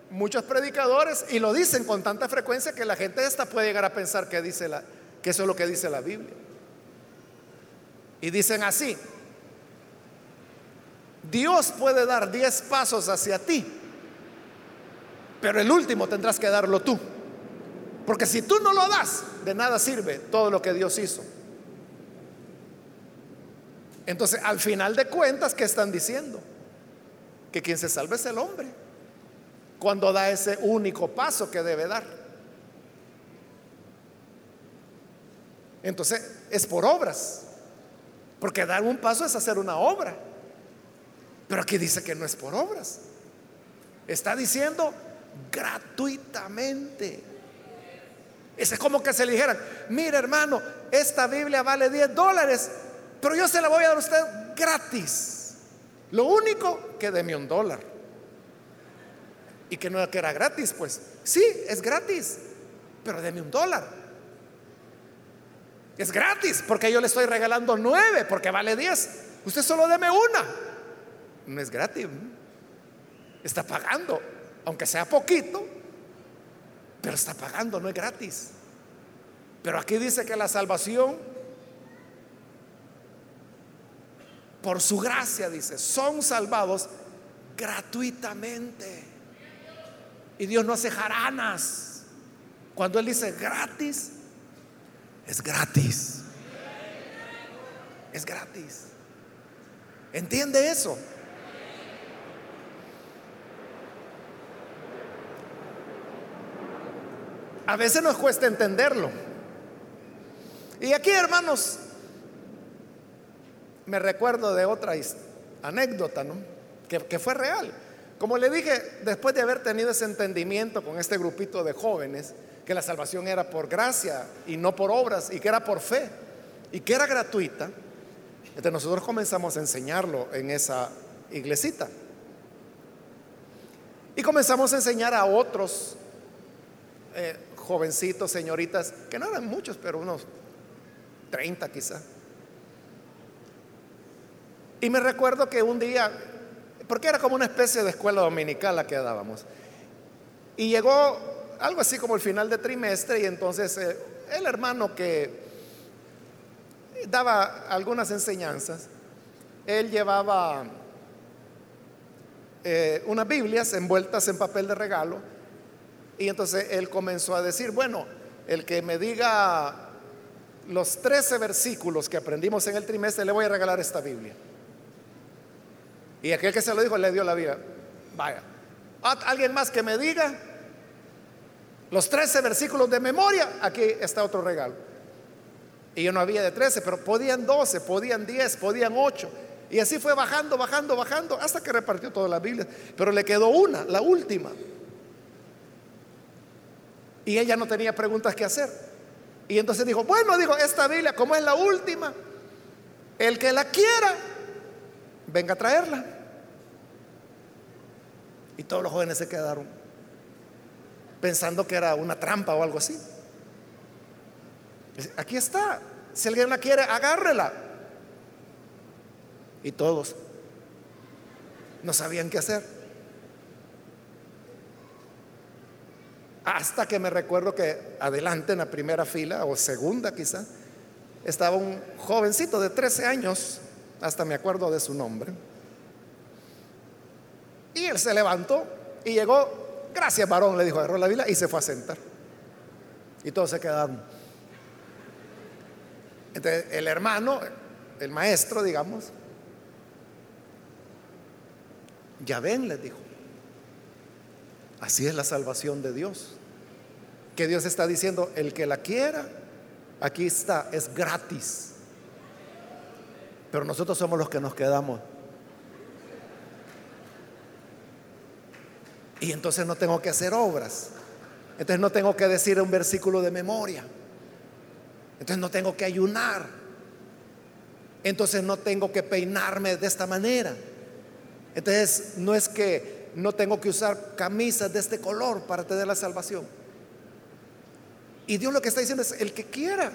muchos predicadores y lo dicen con tanta frecuencia que la gente esta puede llegar a pensar que, que eso es lo que dice la Biblia. Y dicen así, Dios puede dar 10 pasos hacia ti, pero el último tendrás que darlo tú. Porque si tú no lo das, de nada sirve todo lo que Dios hizo. Entonces, al final de cuentas, ¿qué están diciendo? Que quien se salve es el hombre, cuando da ese único paso que debe dar. Entonces, es por obras, porque dar un paso es hacer una obra. Pero aquí dice que no es por obras. Está diciendo gratuitamente. Es como que se le dijeran, mire hermano, esta Biblia vale 10 dólares, pero yo se la voy a dar a usted gratis. Lo único que deme un dólar. Y que no que era gratis, pues sí, es gratis, pero deme un dólar. Es gratis, porque yo le estoy regalando nueve, porque vale diez. Usted solo deme una. No es gratis. Está pagando, aunque sea poquito, pero está pagando, no es gratis. Pero aquí dice que la salvación por su gracia, dice, son salvados gratuitamente. Y Dios no hace jaranas. Cuando Él dice gratis, es gratis. Es gratis. ¿Entiende eso? A veces nos cuesta entenderlo. Y aquí, hermanos, me recuerdo de otra anécdota, ¿no? Que, fue real. Como le dije, después de haber tenido ese entendimiento con este grupito de jóvenes, que la salvación era por gracia y no por obras, y que era por fe, y que era gratuita, entonces nosotros comenzamos a enseñarlo en esa iglesita. Y comenzamos a enseñar a otros eh, jovencitos, señoritas, que no eran muchos, pero unos 30 quizá. Y me recuerdo que un día, porque era como una especie de escuela dominical la que dábamos, y llegó algo así como el final de trimestre y entonces eh, el hermano que daba algunas enseñanzas, él llevaba eh, unas Biblias envueltas en papel de regalo y entonces él comenzó a decir, bueno, el que me diga los 13 versículos que aprendimos en el trimestre, le voy a regalar esta Biblia. Y aquel que se lo dijo le dio la Biblia. Vaya, alguien más que me diga los 13 versículos de memoria, aquí está otro regalo. Y yo no había de 13, pero podían 12, podían 10, podían 8. Y así fue bajando, bajando, bajando, hasta que repartió toda la Biblia. Pero le quedó una, la última. Y ella no tenía preguntas que hacer. Y entonces dijo, bueno, dijo, esta Biblia, como es la última, el que la quiera, venga a traerla. Y todos los jóvenes se quedaron pensando que era una trampa o algo así. Aquí está. Si alguien la quiere, agárrela. Y todos no sabían qué hacer. Hasta que me recuerdo que adelante en la primera fila, o segunda quizá, estaba un jovencito de 13 años, hasta me acuerdo de su nombre. Y él se levantó y llegó, gracias varón, le dijo, agarró la Biblia y se fue a sentar. Y todos se quedaron. Entonces el hermano, el maestro, digamos, ya ven, les dijo, así es la salvación de Dios. Que Dios está diciendo, el que la quiera, aquí está, es gratis. Pero nosotros somos los que nos quedamos. Y entonces no tengo que hacer obras. Entonces no tengo que decir un versículo de memoria. Entonces no tengo que ayunar. Entonces no tengo que peinarme de esta manera. Entonces no es que no tengo que usar camisas de este color para tener la salvación. Y Dios lo que está diciendo es el que quiera.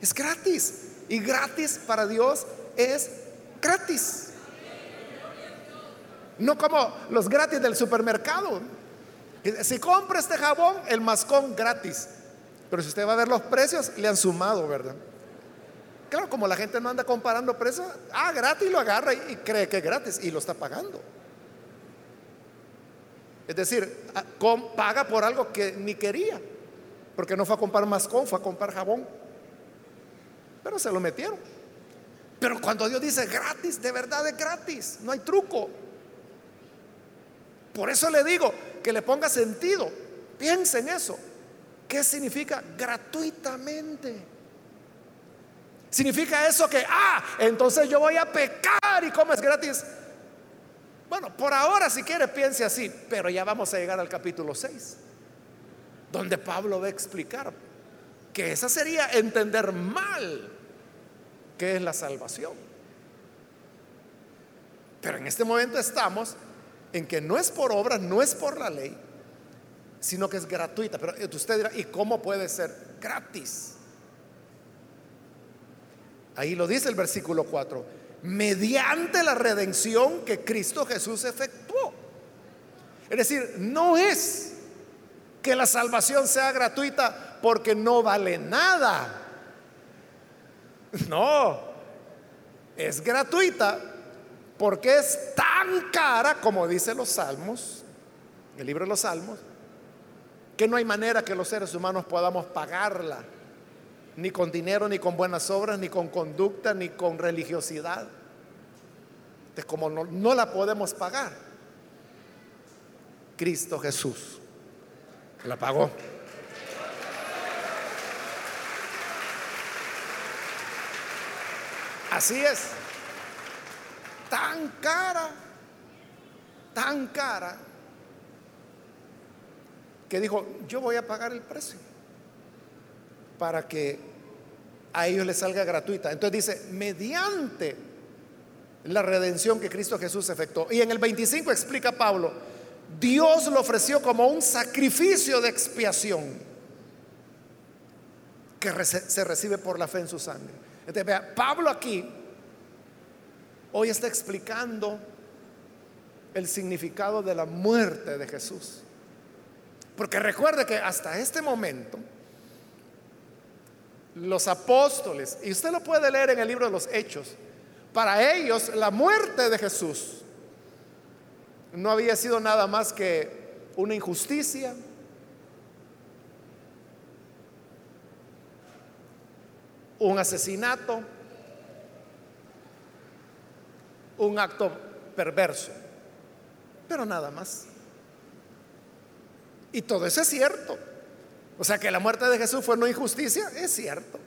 Es gratis. Y gratis para Dios es gratis. No como los gratis del supermercado. Si compra este jabón, el mascón gratis. Pero si usted va a ver los precios, le han sumado, ¿verdad? Claro, como la gente no anda comparando precios, ah, gratis lo agarra y, cree que es gratis y lo está pagando. Es decir, ah, paga por algo que ni quería, porque no fue a comprar mascón, fue a comprar jabón. Pero se lo metieron. Pero cuando Dios dice gratis, de verdad es gratis, no hay truco. Por eso le digo que le ponga sentido. Piense en eso. ¿Qué significa gratuitamente? Significa eso que, ah, entonces yo voy a pecar y como es gratis. Bueno, por ahora si quiere piense así, pero ya vamos a llegar al capítulo 6, donde Pablo va a explicar que esa sería entender mal qué es la salvación. Pero en este momento estamos en que no es por obras, no es por la ley, sino que es gratuita. Pero usted dirá, ¿y cómo puede ser gratis? Ahí lo dice el versículo 4, mediante la redención que Cristo Jesús efectuó. Es decir, no es que la salvación sea gratuita porque no vale nada. No, es gratuita porque es tan cara, como dice los salmos, el libro de los salmos, que no hay manera que los seres humanos podamos pagarla, ni con dinero, ni con buenas obras, ni con conducta, ni con religiosidad. Entonces, como no la podemos pagar, Cristo Jesús la pagó. Así es. Tan cara, tan cara que dijo, yo voy a pagar el precio para que a ellos les salga gratuita. Entonces dice, mediante la redención que Cristo Jesús efectuó. Y en el 25 explica Pablo, Dios lo ofreció como un sacrificio de expiación que se recibe por la fe en su sangre. Entonces, vea, Pablo aquí hoy está explicando el significado de la muerte de Jesús. Porque recuerde que hasta este momento los apóstoles, y usted lo puede leer en el libro de los Hechos, para ellos la muerte de Jesús no había sido nada más que una injusticia, un asesinato, un acto perverso, pero nada más. Y todo eso es cierto. O sea, que la muerte de Jesús fue una injusticia, es cierto.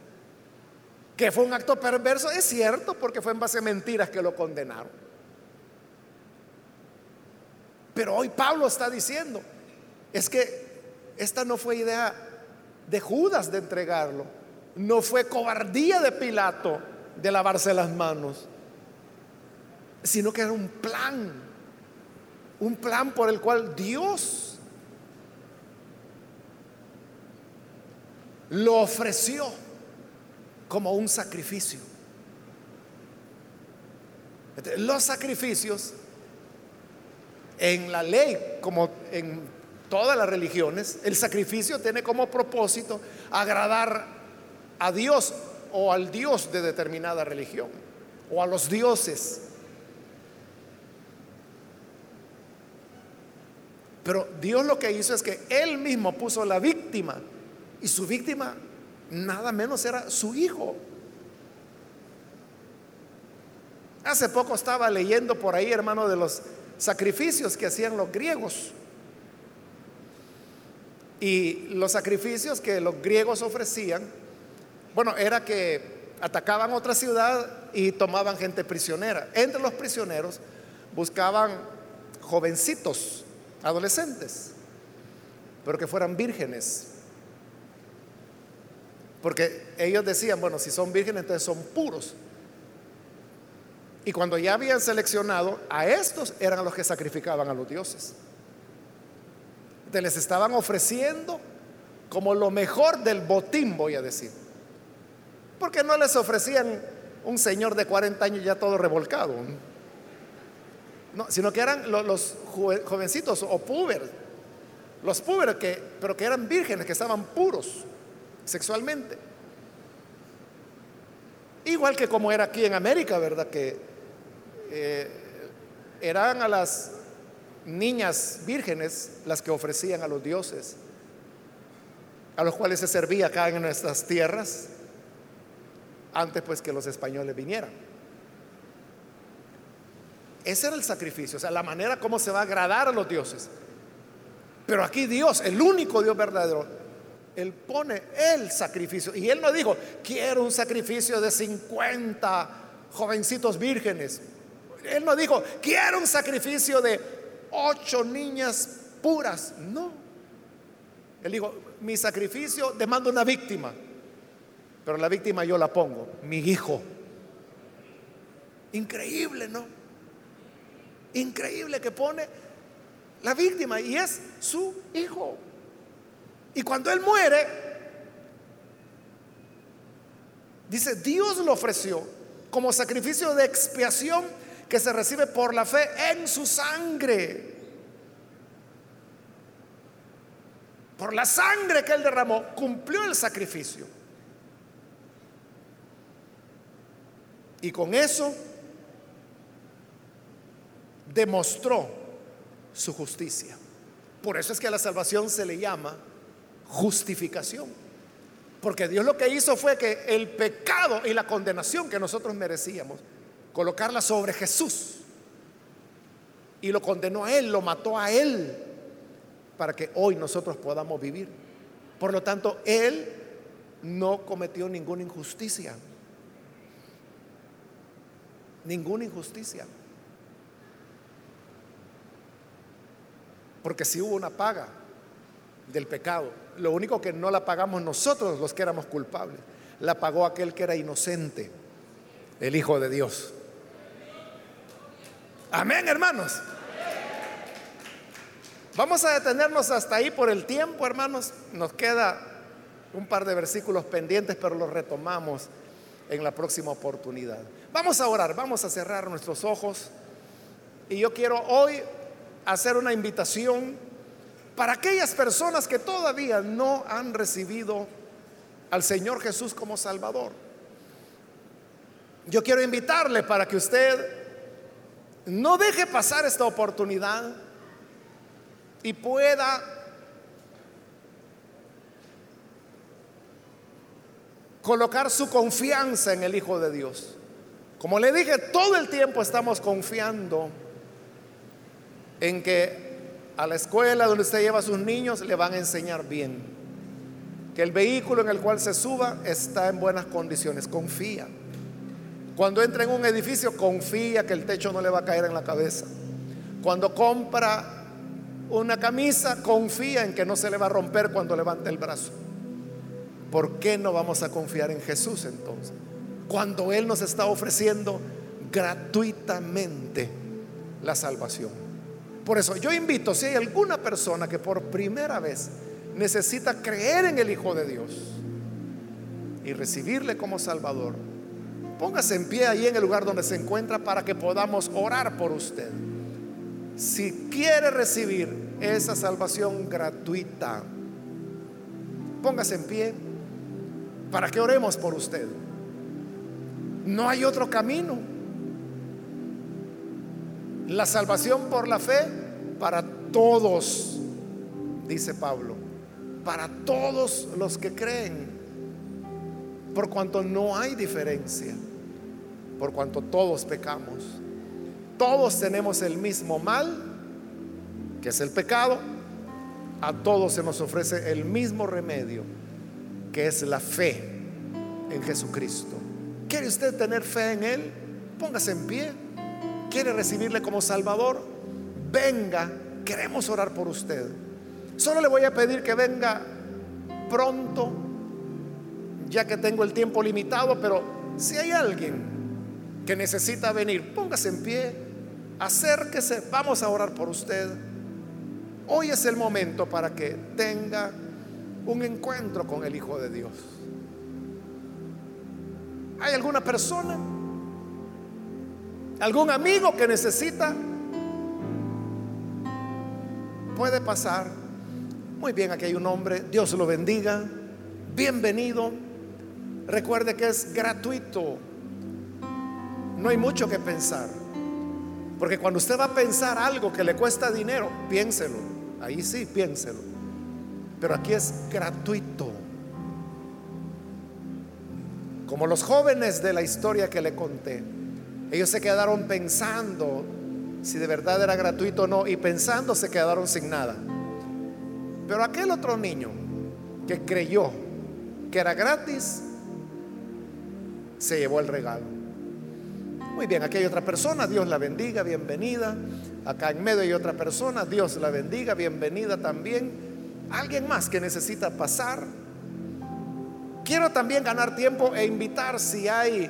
Que fue un acto perverso, es cierto, porque fue en base a mentiras que lo condenaron. Pero hoy Pablo está diciendo, es que esta no fue idea de Judas de entregarlo, no fue cobardía de Pilato de lavarse las manos, sino que era un plan, un plan por el cual Dios lo ofreció como un sacrificio. Los sacrificios en la ley, como en todas las religiones, el sacrificio tiene como propósito agradar a Dios o al Dios de determinada religión o a los dioses. Pero Dios lo que hizo es que Él mismo puso la víctima y su víctima nada menos era su hijo. Hace poco estaba leyendo por ahí, hermano, de los sacrificios que hacían los griegos. Y los sacrificios que los griegos ofrecían, bueno, era que atacaban otra ciudad y tomaban gente prisionera. Entre los prisioneros buscaban jovencitos, adolescentes, pero que fueran vírgenes porque ellos decían, bueno, si son vírgenes, entonces son puros. Y cuando ya habían seleccionado, a estos eran los que sacrificaban a los dioses. Entonces les estaban ofreciendo como lo mejor del botín, voy a decir. Porque no les ofrecían un señor de 40 años ya todo revolcado. No, sino que eran los, jovencitos o púberes. Los púberes que, pero que eran vírgenes, que estaban puros sexualmente. Igual que como era aquí en América, ¿verdad? Que eh, eran a las niñas vírgenes las que ofrecían a los dioses, a los cuales se servía acá en nuestras tierras, antes pues que los españoles vinieran. Ese era el sacrificio, o sea, la manera como se va a agradar a los dioses. Pero aquí Dios, el único Dios verdadero, él pone el sacrificio. Y Él no dijo, quiero un sacrificio de 50 jovencitos vírgenes. Él no dijo, quiero un sacrificio de ocho niñas puras. No. Él dijo, mi sacrificio demanda una víctima. Pero la víctima yo la pongo, mi hijo. Increíble, ¿no? Increíble que pone la víctima y es su hijo. Y cuando él muere, dice, Dios lo ofreció como sacrificio de expiación que se recibe por la fe en su sangre. Por la sangre que él derramó, cumplió el sacrificio. Y con eso demostró su justicia. Por eso es que a la salvación se le llama justificación. Porque Dios lo que hizo fue que el pecado y la condenación que nosotros merecíamos, colocarla sobre Jesús. Y lo condenó a Él, lo mató a Él, para que hoy nosotros podamos vivir. Por lo tanto, Él no cometió ninguna injusticia. Ninguna injusticia. Porque si hubo una paga del pecado, lo único que no la pagamos nosotros los que éramos culpables, la pagó aquel que era inocente, el Hijo de Dios. Amén, hermanos. Vamos a detenernos hasta ahí por el tiempo, hermanos. Nos queda un par de versículos pendientes, pero los retomamos en la próxima oportunidad. Vamos a orar, vamos a cerrar nuestros ojos. Y yo quiero hoy hacer una invitación para aquellas personas que todavía no han recibido al Señor Jesús como Salvador. Yo quiero invitarle para que usted no deje pasar esta oportunidad y pueda colocar su confianza en el Hijo de Dios. Como le dije, todo el tiempo estamos confiando en que a la escuela donde usted lleva a sus niños le van a enseñar bien. Que el vehículo en el cual se suba está en buenas condiciones. Confía. Cuando entra en un edificio, confía que el techo no le va a caer en la cabeza. Cuando compra una camisa, confía en que no se le va a romper cuando levante el brazo. ¿Por qué no vamos a confiar en Jesús entonces? Cuando Él nos está ofreciendo gratuitamente la salvación. Por eso yo invito, si hay alguna persona que por primera vez necesita creer en el Hijo de Dios y recibirle como Salvador, póngase en pie ahí en el lugar donde se encuentra para que podamos orar por usted. Si quiere recibir esa salvación gratuita, póngase en pie para que oremos por usted. No hay otro camino. La salvación por la fe para todos, dice Pablo, para todos los que creen, por cuanto no hay diferencia, por cuanto todos pecamos. Todos tenemos el mismo mal, que es el pecado. A todos se nos ofrece el mismo remedio, que es la fe en Jesucristo. ¿Quiere usted tener fe en Él? Póngase en pie. ¿Quiere recibirle como Salvador? Venga, queremos orar por usted. Solo le voy a pedir que venga pronto, ya que tengo el tiempo limitado, pero si hay alguien que necesita venir, póngase en pie, acérquese, vamos a orar por usted. Hoy es el momento para que tenga un encuentro con el Hijo de Dios. ¿Hay alguna persona? ¿Algún amigo que necesita? Puede pasar. Muy bien, aquí hay un hombre. Dios lo bendiga. Bienvenido. Recuerde que es gratuito. No hay mucho que pensar. Porque cuando usted va a pensar algo que le cuesta dinero, piénselo. Ahí sí, piénselo. Pero aquí es gratuito. Como los jóvenes de la historia que le conté, ellos se quedaron pensando si de verdad era gratuito o no, y pensando se quedaron sin nada. Pero aquel otro niño que creyó que era gratis, se llevó el regalo. Muy bien, aquí hay otra persona, Dios la bendiga, bienvenida. Acá en medio hay otra persona, Dios la bendiga, bienvenida también. Alguien más que necesita pasar. Quiero también ganar tiempo e invitar si hay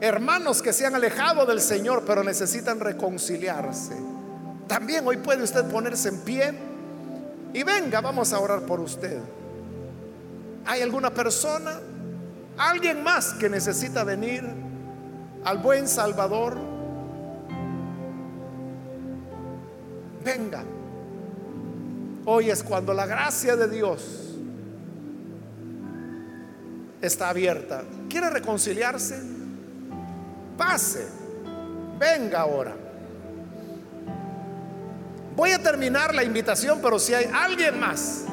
hermanos que se han alejado del Señor pero necesitan reconciliarse. También hoy puede usted ponerse en pie y venga, vamos a orar por usted. ¿Hay alguna persona, alguien más que necesita venir al buen Salvador? Venga. Hoy es cuando la gracia de Dios está abierta. ¿Quiere reconciliarse? Pase. Venga ahora. Voy a terminar la invitación, pero si hay alguien más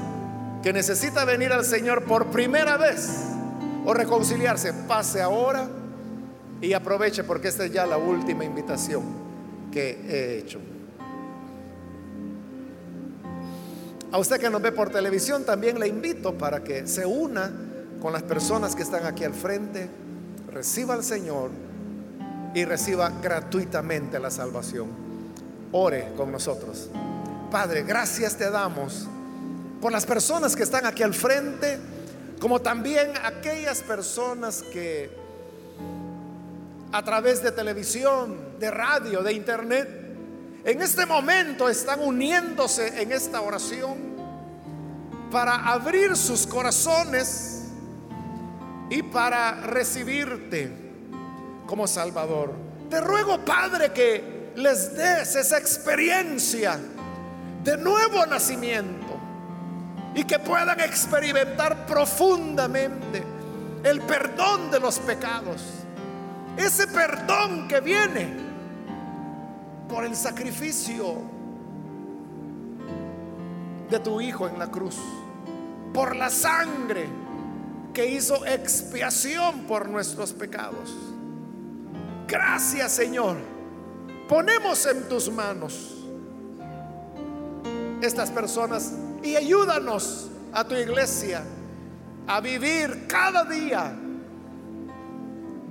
que necesita venir al Señor por primera vez o reconciliarse, pase ahora y aproveche porque esta es ya la última invitación que he hecho. A usted que nos ve por televisión también le invito para que se una con las personas que están aquí al frente, reciba al Señor y reciba gratuitamente la salvación. Ore con nosotros. Padre, gracias te damos por las personas que están aquí al frente, como también aquellas personas que a través de televisión, de radio, de internet, en este momento están uniéndose en esta oración para abrir sus corazones y para recibirte como Salvador. Te ruego, Padre, que les des esa experiencia de nuevo nacimiento y que puedan experimentar profundamente el perdón de los pecados. Ese perdón que viene por el sacrificio de tu Hijo en la cruz, por la sangre que hizo expiación por nuestros pecados. Gracias Señor. Ponemos en tus manos estas personas y ayúdanos a tu iglesia a vivir cada día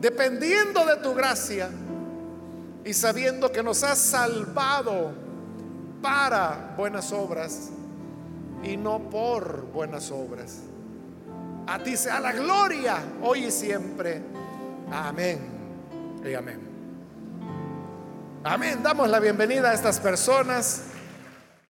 dependiendo de tu gracia y sabiendo que nos has salvado para buenas obras y no por buenas obras. A ti sea la gloria hoy y siempre. Amén. Y amén. Amén. Damos la bienvenida a estas personas